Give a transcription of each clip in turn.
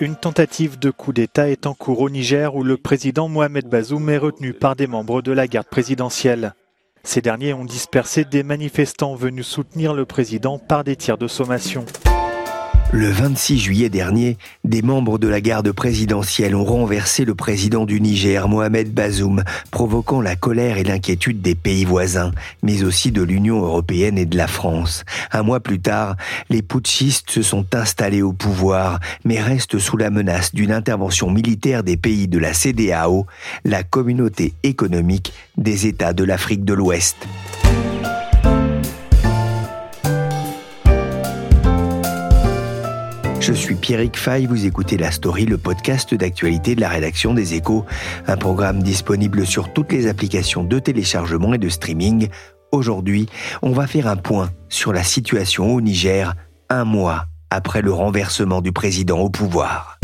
Une tentative de coup d'État est en cours au Niger où le président Mohamed Bazoum est retenu par des membres de la garde présidentielle. Ces derniers ont dispersé des manifestants venus soutenir le président par des tirs de sommation. Le 26 juillet dernier, des membres de la garde présidentielle ont renversé le président du Niger, Mohamed Bazoum, provoquant la colère et l'inquiétude des pays voisins, mais aussi de l'Union européenne et de la France. Un mois plus tard, les putschistes se sont installés au pouvoir, mais restent sous la menace d'une intervention militaire des pays de la CDAO, la communauté économique des États de l'Afrique de l'Ouest. Je suis Pierrick Fay, vous écoutez La Story, le podcast d'actualité de la rédaction des Échos, un programme disponible sur toutes les applications de téléchargement et de streaming. Aujourd'hui, on va faire un point sur la situation au Niger, un mois après le renversement du président au pouvoir.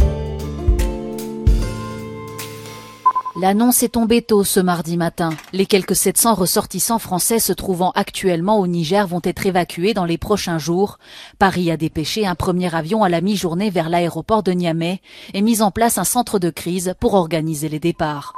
L'annonce est tombée tôt ce mardi matin. Les quelques 700 ressortissants français se trouvant actuellement au Niger vont être évacués dans les prochains jours. Paris a dépêché un premier avion à la mi-journée vers l'aéroport de Niamey et mis en place un centre de crise pour organiser les départs.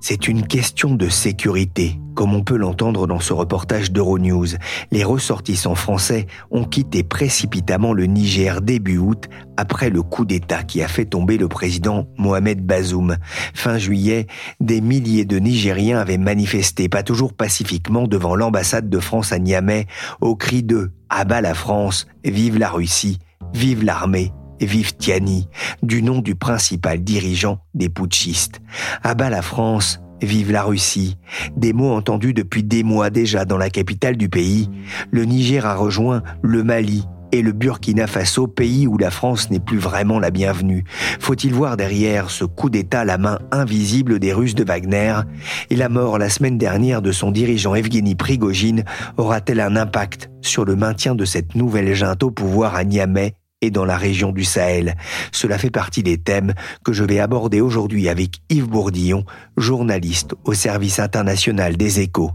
C'est une question de sécurité, comme on peut l'entendre dans ce reportage d'Euronews. Les ressortissants français ont quitté précipitamment le Niger début août après le coup d'État qui a fait tomber le président Mohamed Bazoum. Fin juillet, des milliers de Nigériens avaient manifesté, pas toujours pacifiquement, devant l'ambassade de France à Niamey, au cri de « Abat la France, vive la Russie, vive l'armée ». Vive Tiani, du nom du principal dirigeant des putschistes. À bas la France, vive la Russie. Des mots entendus depuis des mois déjà dans la capitale du pays. Le Niger a rejoint le Mali et le Burkina Faso, pays où la France n'est plus vraiment la bienvenue. Faut-il voir derrière ce coup d'État la main invisible des Russes de Wagner? Et la mort la semaine dernière de son dirigeant Evgeny Prigogine aura-t-elle un impact sur le maintien de cette nouvelle junte au pouvoir à Niamey? Et dans la région du Sahel. Cela fait partie des thèmes que je vais aborder aujourd'hui avec Yves Bourdillon, journaliste au service international des échos.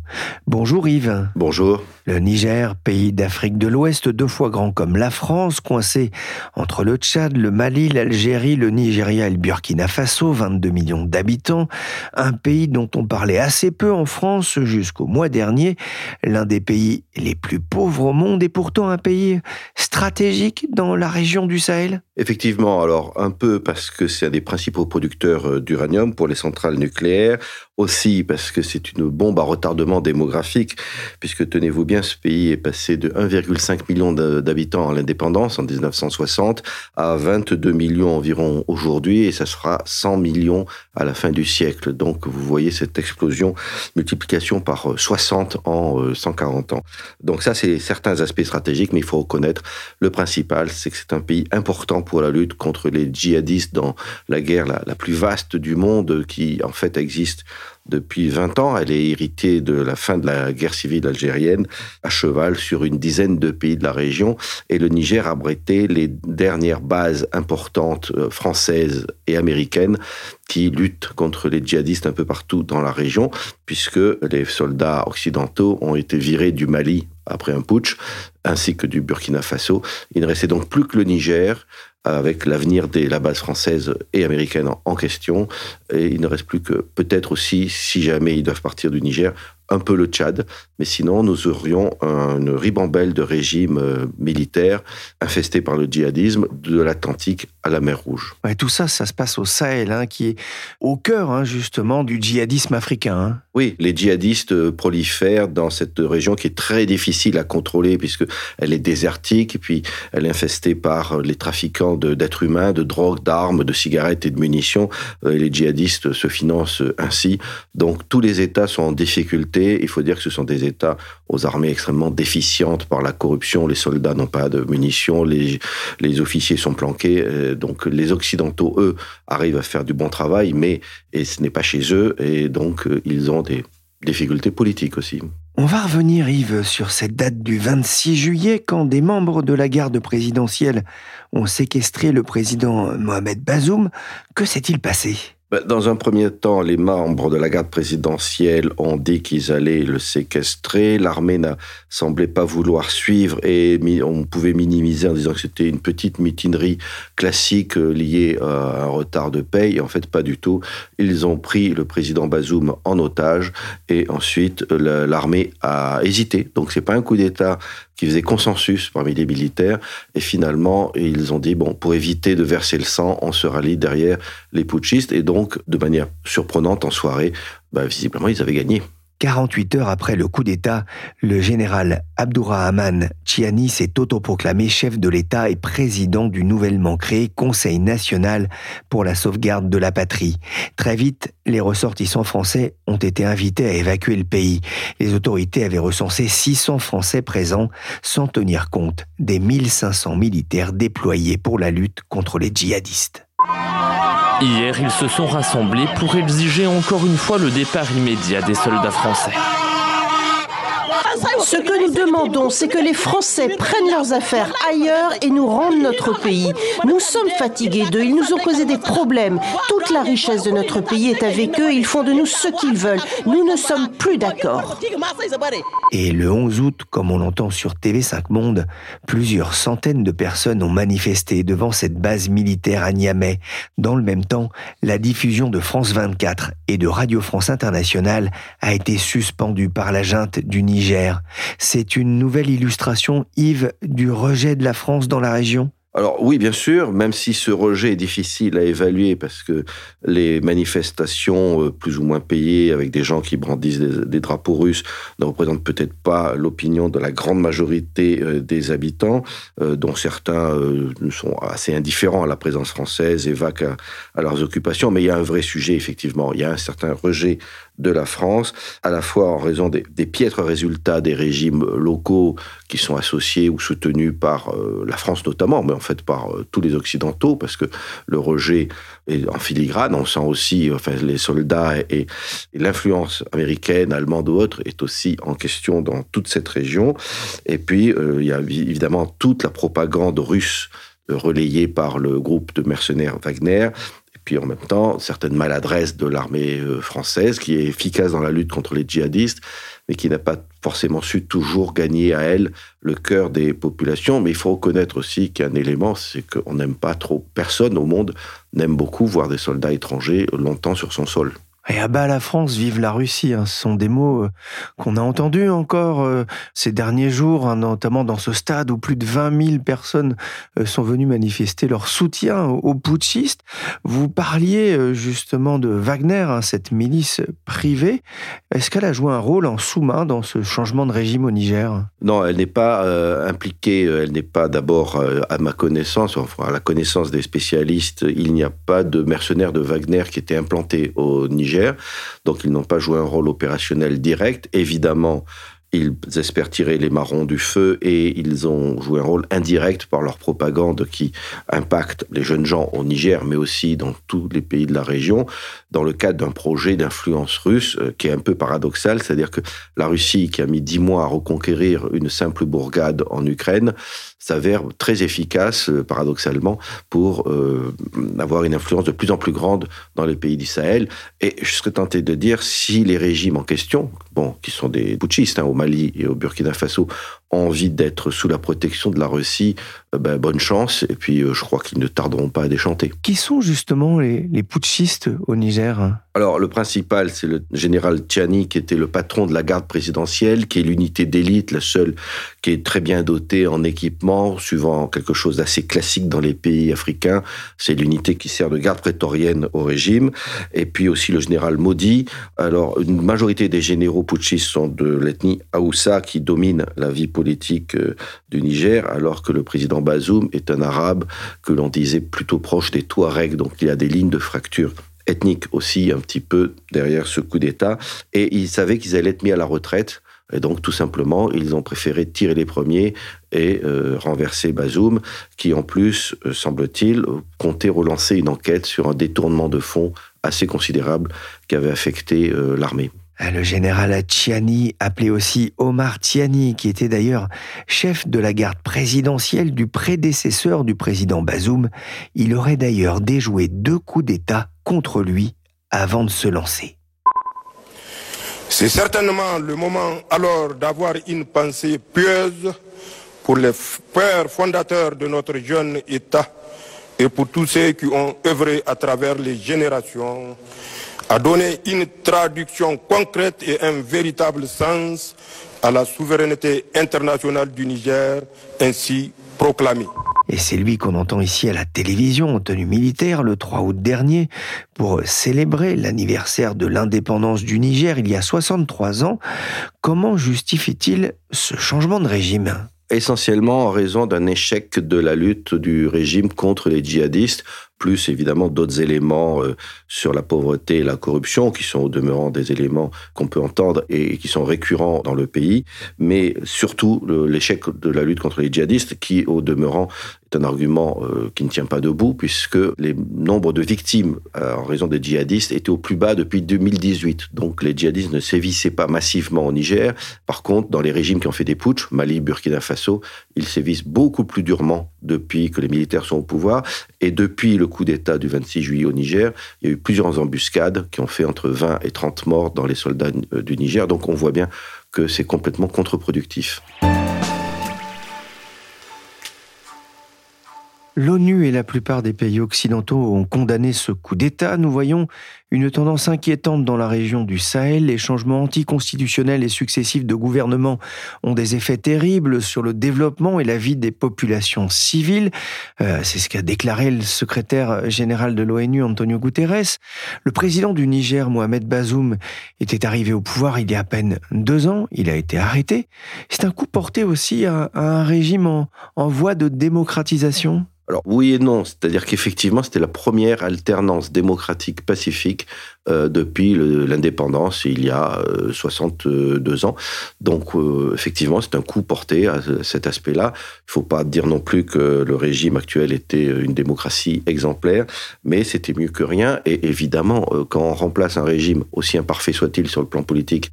Bonjour Yves. Bonjour. Le Niger, pays d'Afrique de l'Ouest, deux fois grand comme la France, coincé entre le Tchad, le Mali, l'Algérie, le Nigeria et le Burkina Faso, 22 millions d'habitants, un pays dont on parlait assez peu en France jusqu'au mois dernier, l'un des pays les plus pauvres au monde et pourtant un pays stratégique dans la région du Sahel? Effectivement, alors un peu parce que c'est un des principaux producteurs euh, d'uranium pour les centrales nucléaires, aussi parce que c'est une bombe à retardement démographique, puisque tenez-vous bien, ce pays est passé de 1,5 million d'habitants à l'indépendance en 1960 à 22 millions environ aujourd'hui, et ça sera 100 millions à la fin du siècle. Donc vous voyez cette explosion, multiplication par 60 euh, en 140 euh, ans. Donc ça, c'est certains aspects stratégiques, mais il faut reconnaître le principal, c'est que c'est un pays important pour la lutte contre les djihadistes dans la guerre la, plus vaste du monde qui en fait existe depuis 20 ans. Elle est héritée de la fin de la guerre civile algérienne, à cheval sur une dizaine de pays de la région. Et le Niger a abrité les dernières bases importantes euh, françaises et américaines qui luttent contre les djihadistes un peu partout dans la région, puisque les soldats occidentaux ont été virés du Mali après un putsch, ainsi que du Burkina Faso. Il ne restait donc plus que le Niger, avec l'avenir de la base française et américaine en question. Et il ne reste plus que peut-être aussi, si jamais ils doivent partir du Niger, un peu le Tchad, mais sinon nous aurions une ribambelle de régimes euh, militaires infestés par le djihadisme de l'Atlantique à la mer Rouge. Ouais, tout ça, ça se passe au Sahel, hein, qui est au cœur hein, justement du djihadisme africain. Hein. Oui, les djihadistes euh, prolifèrent dans cette région qui est très difficile à contrôler puisque elle est désertique, et puis elle est infestée par les trafiquants d'êtres humains, de drogue, d'armes, de cigarettes et de munitions. Euh, les djihadistes se financent ainsi. Donc tous les États sont en difficulté il faut dire que ce sont des États aux armées extrêmement déficientes par la corruption. Les soldats n'ont pas de munitions, les, les officiers sont planqués. Euh, donc les Occidentaux, eux, arrivent à faire du bon travail, mais et ce n'est pas chez eux, et donc euh, ils ont des difficultés politiques aussi. On va revenir, Yves, sur cette date du 26 juillet, quand des membres de la garde présidentielle ont séquestré le président Mohamed Bazoum. Que s'est-il passé? Dans un premier temps, les membres de la garde présidentielle ont dit qu'ils allaient le séquestrer. L'armée n'a semblé pas vouloir suivre et on pouvait minimiser en disant que c'était une petite mutinerie classique euh, liée à un retard de paye. En fait, pas du tout. Ils ont pris le président Bazoum en otage et ensuite l'armée a hésité. Donc c'est pas un coup d'État qui faisait consensus parmi les militaires. Et finalement, ils ont dit, bon, pour éviter de verser le sang, on se rallie derrière les putschistes. Et donc, de manière surprenante, en soirée, bah, visiblement, ils avaient gagné. 48 heures après le coup d'État, le général Abdourahman Chiani s'est autoproclamé chef de l'État et président du nouvellement créé Conseil national pour la sauvegarde de la patrie. Très vite, les ressortissants français ont été invités à évacuer le pays. Les autorités avaient recensé 600 Français présents sans tenir compte des 1500 militaires déployés pour la lutte contre les djihadistes. Hier, ils se sont rassemblés pour exiger encore une fois le départ immédiat des soldats français. Ce que nous demandons, c'est que les Français prennent leurs affaires ailleurs et nous rendent notre pays. Nous sommes fatigués d'eux, ils nous ont causé des problèmes. Toute la richesse de notre pays est avec eux, ils font de nous ce qu'ils veulent. Nous ne sommes plus d'accord. Et le 11 août, comme on l'entend sur TV5 Monde, plusieurs centaines de personnes ont manifesté devant cette base militaire à Niamey. Dans le même temps, la diffusion de France 24 et de Radio France Internationale a été suspendue par la junte du Niger c'est une nouvelle illustration, Yves, du rejet de la France dans la région? Alors oui, bien sûr, même si ce rejet est difficile à évaluer parce que les manifestations euh, plus ou moins payées avec des gens qui brandissent des, drapeaux russes ne représentent peut-être pas l'opinion de la grande majorité euh, des habitants, euh, dont certains sont assez indifférents à la présence française et vaquent à, leurs occupations. Mais il y a un vrai sujet, effectivement. Il y a un certain rejet de la France, à la fois en raison des, piètres résultats des régimes locaux qui sont associés ou soutenus par euh, la France notamment, mais en fait par euh, tous les Occidentaux, parce que le rejet est en filigrane. On sent aussi, enfin, les soldats et, l'influence américaine, allemande ou autre est aussi en question dans toute cette région. Et puis, euh, il y a évidemment toute la propagande russe relayée par le groupe de mercenaires Wagner, puis en même temps certaines maladresses de l'armée euh, française qui est efficace dans la lutte contre les djihadistes, mais qui n'a pas forcément su toujours gagner à elle le cœur des populations. Mais il faut reconnaître aussi qu'il y a un élément, c'est qu'on n'aime pas trop, personne au monde n'aime beaucoup voir des soldats étrangers longtemps sur son sol. Et à bas la France, vive la Russie, hein. ce sont des mots euh, qu'on a entendus encore euh, ces derniers jours, hein, notamment dans ce stade où plus de 20 000 personnes euh, sont venues manifester leur soutien aux putschistes. Vous parliez justement de Wagner, hein, cette milice privée. Est-ce qu'elle a joué un rôle en sous-main dans ce changement de régime au Niger Non, elle n'est pas impliquée, elle n'est pas d'abord, à ma connaissance, enfin à la connaissance des spécialistes, il n'y a pas de mercenaires de Wagner qui étaient implantés au Niger donc ils n'ont pas joué un rôle opérationnel direct. Évidemment, ils espèrent tirer les marrons du feu et ils ont joué un rôle indirect par leur propagande qui impacte les jeunes gens au Niger, mais aussi dans tous les pays de la région, dans le cadre d'un projet d'influence russe euh, qui est un peu paradoxal, c'est-à-dire que la Russie, qui a mis dix mois à reconquérir une simple bourgade en Ukraine, s'avère très efficace, euh, paradoxalement, pour euh, avoir une influence de plus en plus grande dans les pays d'Israël. Et je serais tenté de dire, si les régimes en question, bon, qui sont des putschistes hein, au Mali et au Burkina Faso, envie d'être sous la protection de la Russie, euh, ben, bonne chance. Et puis, euh, je crois qu'ils ne tarderont pas à déchanter. Qui sont justement les, les putschistes au Niger? Alors, le principal, c'est le général Tchani, qui était le patron de la garde présidentielle, qui est l'unité d'élite, la seule qui est très bien dotée en équipement, suivant quelque chose d'assez classique dans les pays africains. C'est l'unité qui sert de garde prétorienne au régime. Et puis aussi le général Modi. Alors, une majorité des généraux putschistes sont de l'ethnie Haoussa, qui domine la vie politique euh, du Niger, alors que le président Bazoum est un arabe que l'on disait plutôt proche des Touaregs, donc il y a des lignes de fracture ethnique aussi un petit peu derrière ce coup d'État. Et ils savaient qu'ils allaient être mis à la retraite. Et donc, tout simplement, ils ont préféré tirer les premiers et euh, renverser Bazoum, qui en plus, euh, semble-t-il, comptait relancer une enquête sur un détournement de fonds assez considérable qui avait affecté l'armée. Ah, le général Tchiani, appelé aussi Omar Tchiani, qui était d'ailleurs chef de la garde présidentielle du prédécesseur du président Bazoum, il aurait d'ailleurs déjoué deux coups d'État contre lui avant de se lancer. C'est certainement le moment alors d'avoir une pensée pieuse pour les pères fondateurs de notre jeune État et pour tous ceux qui ont œuvré à travers les générations à donner une traduction concrète et un véritable sens à la souveraineté internationale du Niger ainsi proclamée. Et c'est lui qu'on entend ici à la télévision en tenue militaire le 3 août dernier pour célébrer l'anniversaire de l'indépendance du Niger il y a 63 ans. Comment justifie-t-il ce changement de régime? Essentiellement en raison d'un échec de la lutte du régime contre les djihadistes plus évidemment d'autres éléments euh, sur la pauvreté et la corruption, qui sont au demeurant des éléments qu'on peut entendre et qui sont récurrents dans le pays, mais surtout l'échec de la lutte contre les djihadistes, qui au demeurant est un argument euh, qui ne tient pas debout, puisque les nombres de victimes euh, en raison des djihadistes étaient au plus bas depuis 2018. Donc les djihadistes ne sévissaient pas massivement au Niger. Par contre, dans les régimes qui ont fait des putschs, Mali, Burkina Faso, ils sévissent beaucoup plus durement depuis que les militaires sont au pouvoir. Et depuis le coup d'État du 26 juillet au Niger, il y a eu plusieurs embuscades qui ont fait entre 20 et 30 morts dans les soldats euh, du Niger. Donc on voit bien que c'est complètement contre-productif. L'ONU et la plupart des pays occidentaux ont condamné ce coup d'État. Nous voyons une tendance inquiétante dans la région du Sahel. Les changements anticonstitutionnels et successifs de gouvernement ont des effets terribles sur le développement et la vie des populations civiles. Euh, c'est ce qu'a déclaré le secrétaire général de l'ONU, Antonio Guterres. Le président du Niger, Mohamed Bazoum, était arrivé au pouvoir il y a à peine deux ans. Il a été arrêté. C'est un coup porté aussi à, un régime en voie de démocratisation alors oui et non, c'est-à-dire qu'effectivement c'était la première alternance démocratique pacifique euh, depuis l'indépendance il y a 62 euh, ans. Donc euh, effectivement c'est un coup porté à cet aspect-là. Il ne faut pas dire non plus que le régime actuel était une démocratie exemplaire, mais c'était mieux que rien. Et évidemment quand on remplace un régime, aussi imparfait soit-il sur le plan politique,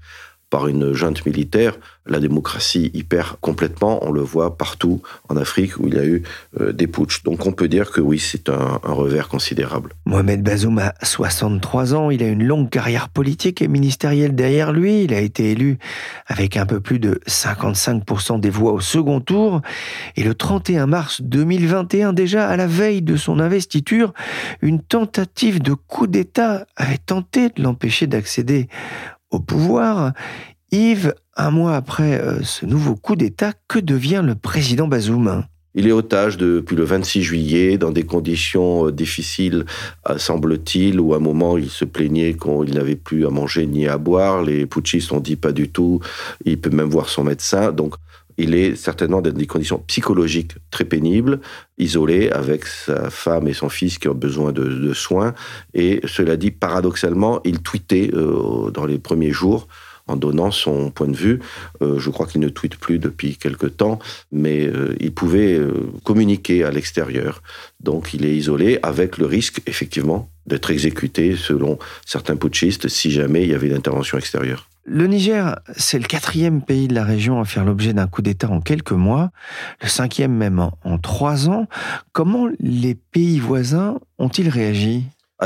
par une junte militaire, la démocratie hyper complètement. On le voit partout en Afrique où il y a eu euh, des putschs. Donc on peut dire que oui, c'est un, revers considérable. Mohamed Bazoum a 63 ans. Il a une longue carrière politique et ministérielle derrière lui. Il a été élu avec un peu plus de 55% des voix au second tour. Et le 31 mars 2021, déjà à la veille de son investiture, une tentative de coup d'État avait tenté de l'empêcher d'accéder au pouvoir. Yves, un mois après euh, ce nouveau coup d'État, que devient le président Bazoum? Il est otage depuis le 26 juillet, dans des conditions euh, difficiles, euh, semble-t-il, où à un moment il se plaignait qu'il n'avait plus à manger ni à boire. Les putschistes ont dit pas du tout, il peut même voir son médecin. Donc il est certainement dans des conditions psychologiques très pénibles, isolé avec sa femme et son fils qui ont besoin de, soins. Et cela dit, paradoxalement, il tweetait dans les premiers jours en donnant son point de vue. Euh, je crois qu'il ne tweete plus depuis quelque temps, mais euh, il pouvait euh, communiquer à l'extérieur. Donc il est isolé avec le risque, effectivement, d'être exécuté selon certains putschistes si jamais il y avait une intervention extérieure. Le Niger, c'est le quatrième pays de la région à faire l'objet d'un coup d'État en quelques mois, le cinquième même en trois ans. Comment les pays voisins ont-ils réagi?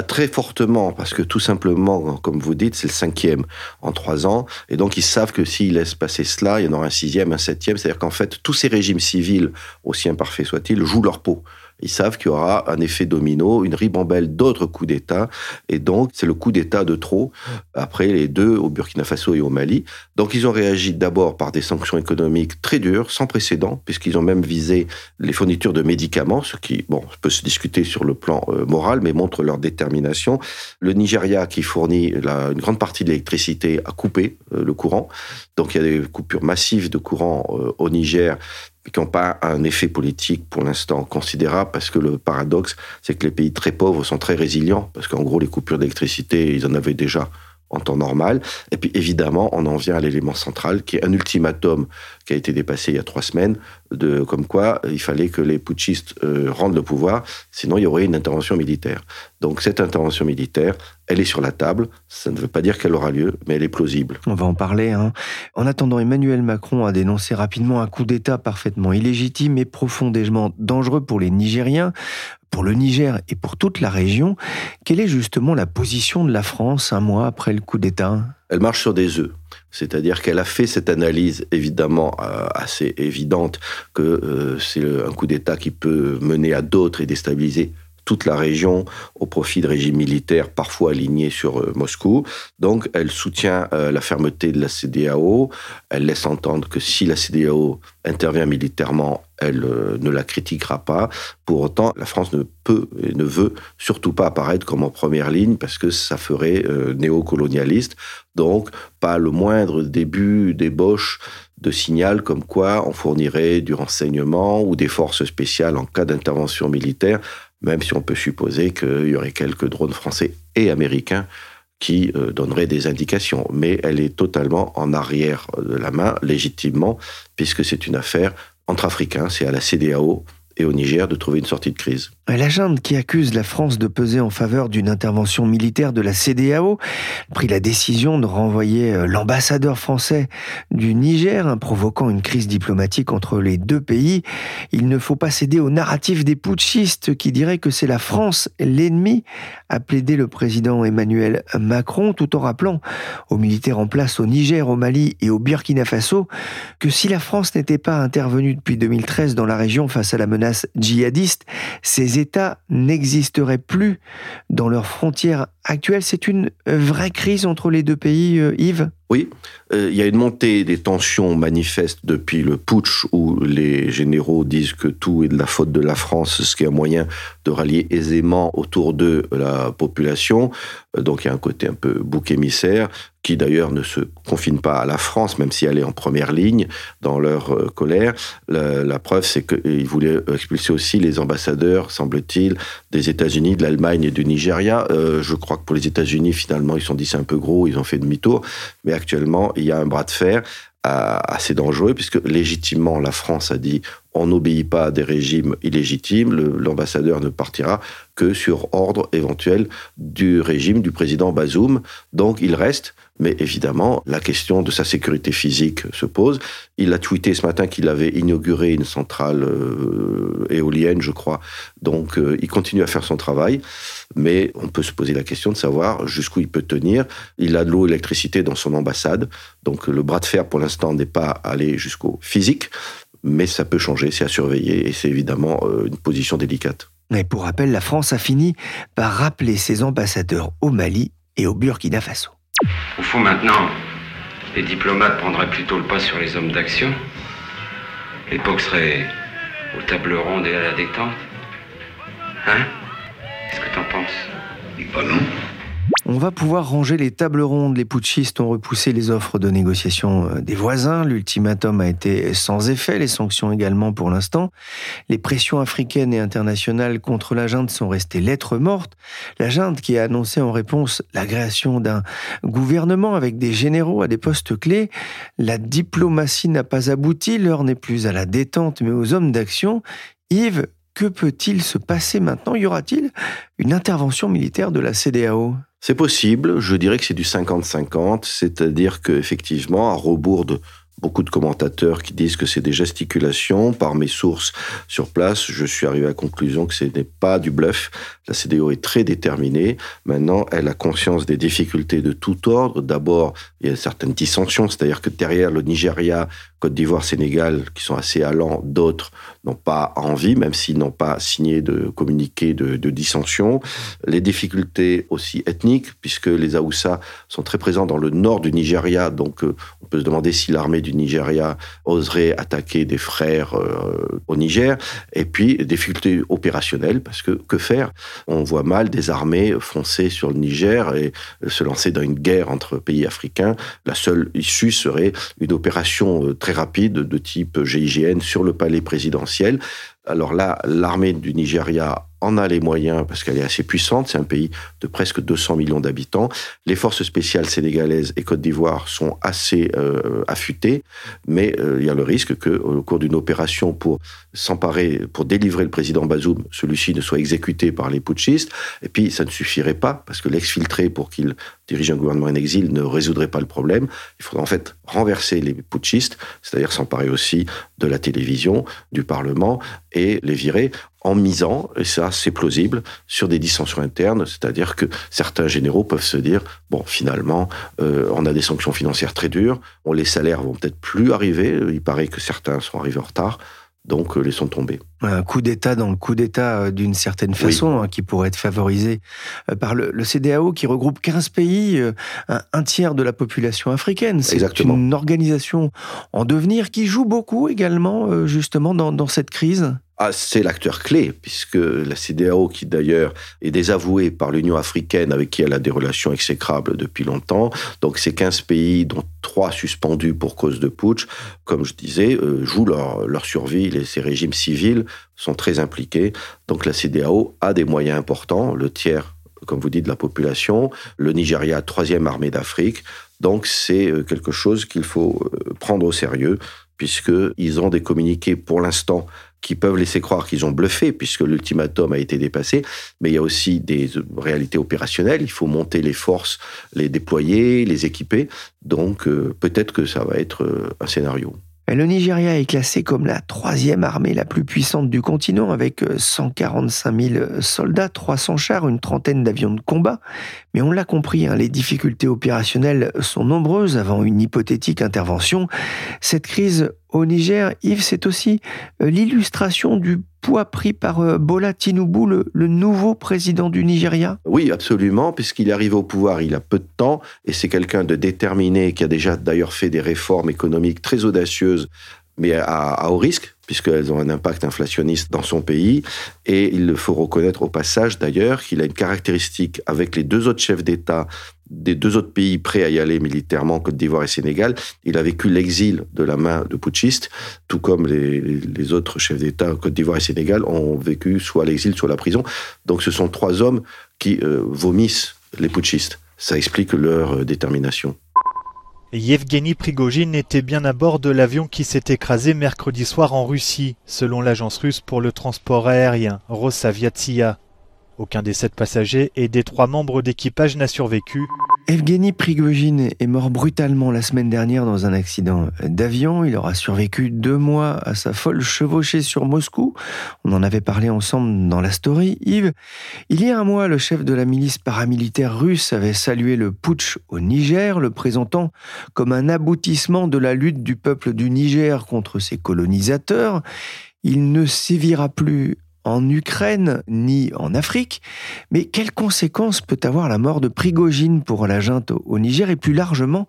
Très fortement, parce que tout simplement, comme vous dites, c'est le cinquième en trois ans, et donc ils savent que s'ils laissent passer cela, il y en aura un sixième, un septième, c'est-à-dire qu'en fait, tous ces régimes civils, aussi imparfaits soient-ils, jouent leur peau. Ils savent qu'il y aura un effet domino, une ribambelle d'autres coups d'État. Et donc, c'est le coup d'État de trop, après les deux au Burkina Faso et au Mali. Donc, ils ont réagi d'abord par des sanctions économiques très dures, sans précédent, puisqu'ils ont même visé les fournitures de médicaments, ce qui, bon, peut se discuter sur le plan euh, moral, mais montre leur détermination. Le Nigeria, qui fournit une grande partie de l'électricité, a coupé euh, le courant. Donc, il y a des coupures massives de courant euh, au Niger qui n'ont pas un effet politique pour l'instant considérable, parce que le paradoxe, c'est que les pays très pauvres sont très résilients, parce qu'en gros, les coupures d'électricité, ils en avaient déjà en temps normal. Et puis évidemment, on en vient à l'élément central, qui est un ultimatum qui a été dépassé il y a trois semaines, de comme quoi il fallait que les putschistes euh, rendent le pouvoir, sinon il y aurait une intervention militaire. Donc cette intervention militaire, elle est sur la table. Ça ne veut pas dire qu'elle aura lieu, mais elle est plausible. On va en parler. Hein. En attendant, Emmanuel Macron a dénoncé rapidement un coup d'État parfaitement illégitime et profondément dangereux pour les Nigériens pour le Niger et pour toute la région. Quelle est justement la position de la France un mois après le coup d'État? Elle marche sur des œufs. C'est-à-dire qu'elle a fait cette analyse évidemment euh, assez évidente que euh, c'est un coup d'État qui peut mener à d'autres et déstabiliser toute la région au profit de régimes militaires parfois alignés sur euh, Moscou. Donc elle soutient la fermeté de la CDAO. Elle laisse entendre que si la CDAO intervient militairement, elle euh, ne la critiquera pas. Pour autant, la France ne peut et ne veut surtout pas apparaître comme en première ligne parce que ça ferait néocolonialiste. Donc pas le moindre début d'ébauche de signal comme quoi on fournirait du renseignement ou des forces spéciales en cas d'intervention militaire même si on peut supposer qu'il y aurait quelques drones français et américains qui euh, donneraient des indications. Mais elle est totalement en arrière de la main, légitimement, puisque c'est une affaire entre Africains, c'est à la CDAO et au Niger de trouver une sortie de crise. La junte qui accuse la France de peser en faveur d'une intervention militaire de la CDAO a pris la décision de renvoyer euh, l'ambassadeur français du Niger, hein, provoquant une crise diplomatique entre les deux pays. Il ne faut pas céder au narratif des putschistes qui diraient que c'est la France l'ennemi, a plaidé le président Emmanuel Macron, tout en rappelant aux militaires en place au Niger, au Mali et au Burkina Faso que si la France n'était pas intervenue depuis 2013 dans la région face à la menace djihadiste, États n'existeraient plus dans leurs frontières actuelles. C'est une vraie crise entre les deux pays, euh, Yves? Oui, euh, il y a une montée des tensions manifestes depuis le putsch où les généraux disent que tout est de la faute de la France, ce qui est un moyen de rallier aisément autour de la population. Euh, donc il y a un côté un peu bouc émissaire qui d'ailleurs ne se confine pas à la France, même si elle est en première ligne dans leur euh, colère. La, preuve, c'est qu'ils voulaient expulser aussi les ambassadeurs, semble-t-il, des États-Unis, de l'Allemagne et du Nigeria. je crois que pour les États-Unis, finalement, ils se sont dit c'est un peu gros, ils ont fait demi-tour. Mais actuellement, il y a un bras de fer assez dangereux, puisque légitimement, la France a dit on n'obéit pas à des régimes illégitimes, l'ambassadeur ne partira que sur ordre éventuel du régime du président Bazoum. Donc il reste, mais évidemment, la question de sa sécurité physique se pose. Il a tweeté ce matin qu'il avait inauguré une centrale euh, éolienne, je crois. Donc euh, il continue à faire son travail, mais on peut se poser la question de savoir jusqu'où il peut tenir. Il a de l'eau et l'électricité dans son ambassade, donc le bras de fer pour l'instant n'est pas allé jusqu'au physique, mais ça peut changer, c'est à surveiller et c'est évidemment euh, une position délicate. Mais pour rappel, la France a fini par rappeler ses ambassadeurs au Mali et au Burkina Faso. Au fond, maintenant, les diplomates prendraient plutôt le pas sur les hommes d'action. L'époque serait aux tables rondes et à la détente. Hein? Qu'est-ce que t'en penses? Dis pas non. On va pouvoir ranger les tables rondes. Les putschistes ont repoussé les offres de négociation euh, des voisins. L'ultimatum a été sans effet, les sanctions également pour l'instant. Les pressions africaines et internationales contre la junte sont restées lettres mortes. La junte qui a annoncé en réponse la création d'un gouvernement avec des généraux à des postes clés. La diplomatie n'a pas abouti. L'heure n'est plus à la détente mais aux hommes d'action. Yves, que peut-il se passer maintenant? Y aura-t-il une intervention militaire de la CDAO C'est possible, je dirais que c'est du 50-50, c'est-à-dire qu'effectivement, à rebours de beaucoup de commentateurs qui disent que c'est des gesticulations. Par mes sources sur place, je suis arrivé à la conclusion que ce n'est pas du bluff. La CDAO est très déterminée. Maintenant, elle a conscience des difficultés de tout ordre. D'abord, il y a certaines dissensions, c'est-à-dire que derrière le Nigeria, Côte d'Ivoire, Sénégal, qui sont assez allants, d'autres n'ont pas envie, même s'ils n'ont pas signé de communiqué de, dissension. Les difficultés aussi ethniques, puisque les Aoussa sont très présents dans le nord du Nigeria, donc euh, on peut se demander si l'armée du Nigeria oserait attaquer des frères euh, au Niger. Et puis, difficultés opérationnelles, parce que que faire? On voit mal des armées foncer sur le Niger et se lancer dans une guerre entre pays africains. La seule issue serait une opération euh, très rapide de type GIGN sur le palais présidentiel. Alors là, l'armée du Nigeria en a les moyens parce qu'elle est assez puissante. C'est un pays de presque 200 millions d'habitants. Les forces spéciales sénégalaises et Côte d'Ivoire sont assez euh, affûtées, mais euh, il y a le risque que, au cours d'une opération pour s'emparer, pour délivrer le président Bazoum, celui-ci ne soit exécuté par les putschistes. Et puis, ça ne suffirait pas parce que l'exfiltré pour qu'il dirige un gouvernement en exil ne résoudrait pas le problème. Il faudrait en fait renverser les putschistes, c'est-à-dire s'emparer aussi de la télévision, du Parlement et les virer en misant, et ça c'est plausible, sur des dissensions internes, c'est-à-dire que certains généraux peuvent se dire, bon finalement, euh, on a des sanctions financières très dures, les salaires vont peut-être plus arriver, il paraît que certains sont arrivés en retard, donc euh, laissons tomber. Un coup d'État dans le coup d'État euh, d'une certaine façon, hein, qui pourrait être favorisé par le, CDAO, qui regroupe 15 pays, un, tiers de la population africaine. C'est une organisation en devenir qui joue beaucoup également justement dans cette crise. Ah, c'est l'acteur clé, puisque la CDAO, qui d'ailleurs est désavouée par l'Union africaine, avec qui elle a des relations exécrables depuis longtemps, donc ces 15 pays, dont trois suspendus pour cause de putsch, comme je disais, euh, jouent leur, leur survie. Les, ces régimes civils sont très impliqués. Donc la CDAO a des moyens importants, le tiers, comme vous dites, de la population, le Nigeria, troisième armée d'Afrique. Donc c'est euh, quelque chose qu'il faut euh, prendre au sérieux, puisqu'ils ont des communiqués pour l'instant qui peuvent laisser croire qu'ils ont bluffé puisque l'ultimatum a été dépassé, mais il y a aussi des réalités opérationnelles. Il faut monter les forces, les déployer, les équiper. Donc euh, peut-être que ça va être euh, un scénario. Le Nigeria est classé comme la troisième armée la plus puissante du continent avec 145 euh, 000 soldats, 300 chars, une trentaine d'avions de combat. Mais on l'a compris, hein, les difficultés opérationnelles sont nombreuses avant une hypothétique intervention. Cette crise au Niger, Yves, c'est aussi euh, l'illustration du poids pris par euh, Bola Tinubu, le, nouveau président du Nigeria? Oui, absolument, puisqu'il est arrivé au pouvoir il a peu de temps, et c'est quelqu'un de déterminé qui a déjà d'ailleurs fait des réformes économiques très audacieuses, mais à haut risque, puisqu'elles ont un impact inflationniste dans son pays. Et il faut reconnaître au passage d'ailleurs qu'il a une caractéristique avec les deux autres chefs d'État des deux autres pays prêts à y aller militairement, Côte d'Ivoire et Sénégal. Il a vécu l'exil de la main de putschistes, tout comme les, autres chefs d'État, Côte d'Ivoire et Sénégal, ont vécu soit l'exil, soit la prison. Donc ce sont trois hommes qui euh, vomissent les putschistes. Ça explique leur euh, détermination. Yevgeny Prigogine était bien à bord de l'avion qui s'est écrasé mercredi soir en Russie, selon l'agence russe pour le transport aérien, Rosaviatsia. Aucun des sept passagers et des trois membres d'équipage n'a survécu. Evgeny Prigogine est mort brutalement la semaine dernière dans un accident d'avion. Il aura survécu deux mois à sa folle chevauchée sur Moscou. On en avait parlé ensemble dans la story. Yves, il y a un mois, le chef de la milice paramilitaire russe avait salué le putsch au Niger, le présentant comme un aboutissement de la lutte du peuple du Niger contre ses colonisateurs. Il ne sévira plus en Ukraine ni en Afrique, mais quelles conséquences peut avoir la mort de Prigogine pour la junte au Niger et plus largement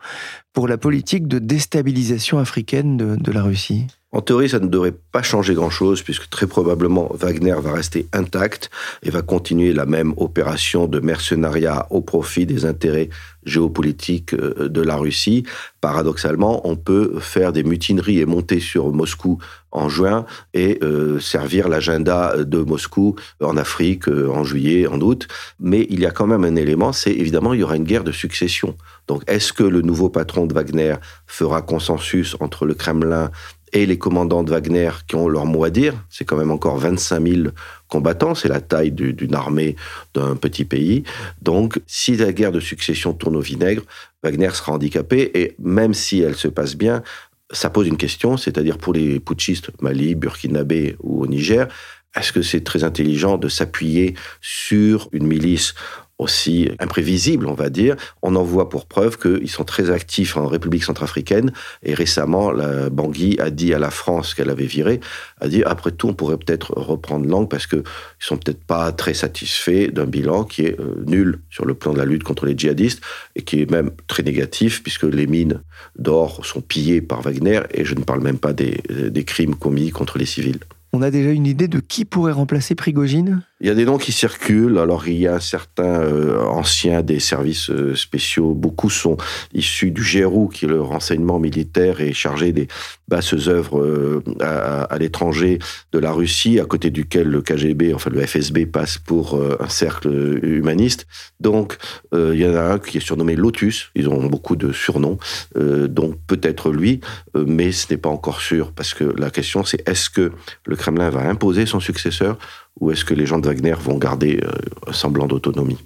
pour la politique de déstabilisation africaine de, la Russie? En théorie, ça ne devrait pas changer grand-chose, puisque très probablement Wagner va rester intact et va continuer la même opération de mercenariat au profit des intérêts géopolitiques euh, de la Russie. Paradoxalement, on peut faire des mutineries et monter sur Moscou en juin et euh, servir l'agenda de Moscou en Afrique euh, en juillet, en août. Mais il y a quand même un élément, c'est évidemment il y aura une guerre de succession. Donc est-ce que le nouveau patron de Wagner fera consensus entre le Kremlin et les commandants de Wagner qui ont leur mot à dire. C'est quand même encore 25 000 combattants, c'est la taille d'une armée d'un petit pays. Donc, si la guerre de succession tourne au vinaigre, Wagner sera handicapé, et même si elle se passe bien, ça pose une question, c'est-à-dire pour les putschistes, Mali, Burkinabé ou au Niger, est-ce que c'est très intelligent de s'appuyer sur une milice aussi imprévisible, on va dire. On en voit pour preuve qu'ils sont très actifs en République centrafricaine. Et récemment, la Bangui a dit à la France qu'elle avait viré, a dit après tout, on pourrait peut-être reprendre langue parce qu'ils sont peut-être pas très satisfaits d'un bilan qui est euh, nul sur le plan de la lutte contre les djihadistes et qui est même très négatif puisque les mines d'or sont pillées par Wagner et je ne parle même pas des, des crimes commis contre les civils. On a déjà une idée de qui pourrait remplacer Prigogine? Il y a des noms qui circulent. Alors, il y a certains euh, anciens des services euh, spéciaux. Beaucoup sont issus du GRU, qui est le renseignement militaire et chargé des basses œuvres euh, à, l'étranger de la Russie, à côté duquel le KGB, enfin le FSB, passe pour un cercle humaniste. Donc, il y en a un qui est surnommé Lotus. Ils ont beaucoup de surnoms. donc, peut-être lui, mais ce n'est pas encore sûr, parce que la question, c'est est-ce que le Kremlin va imposer son successeur ou est-ce que les gens de Wagner vont garder euh, un semblant d'autonomie?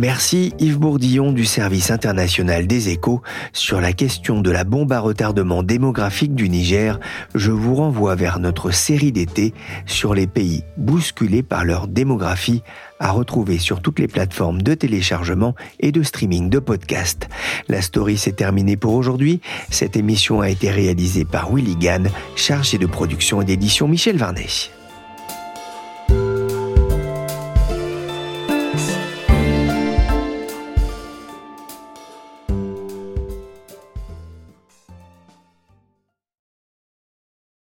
Merci Yves Bourdillon du service international des échos. Sur la question de la bombe à retardement démographique du Niger, je vous renvoie vers notre série d'été sur les pays bousculés par leur démographie à retrouver sur toutes les plateformes de téléchargement et de streaming de podcasts. La story s'est terminée pour aujourd'hui. Cette émission a été réalisée par Willy Gann, chargé de production et d'édition Michel Varnet.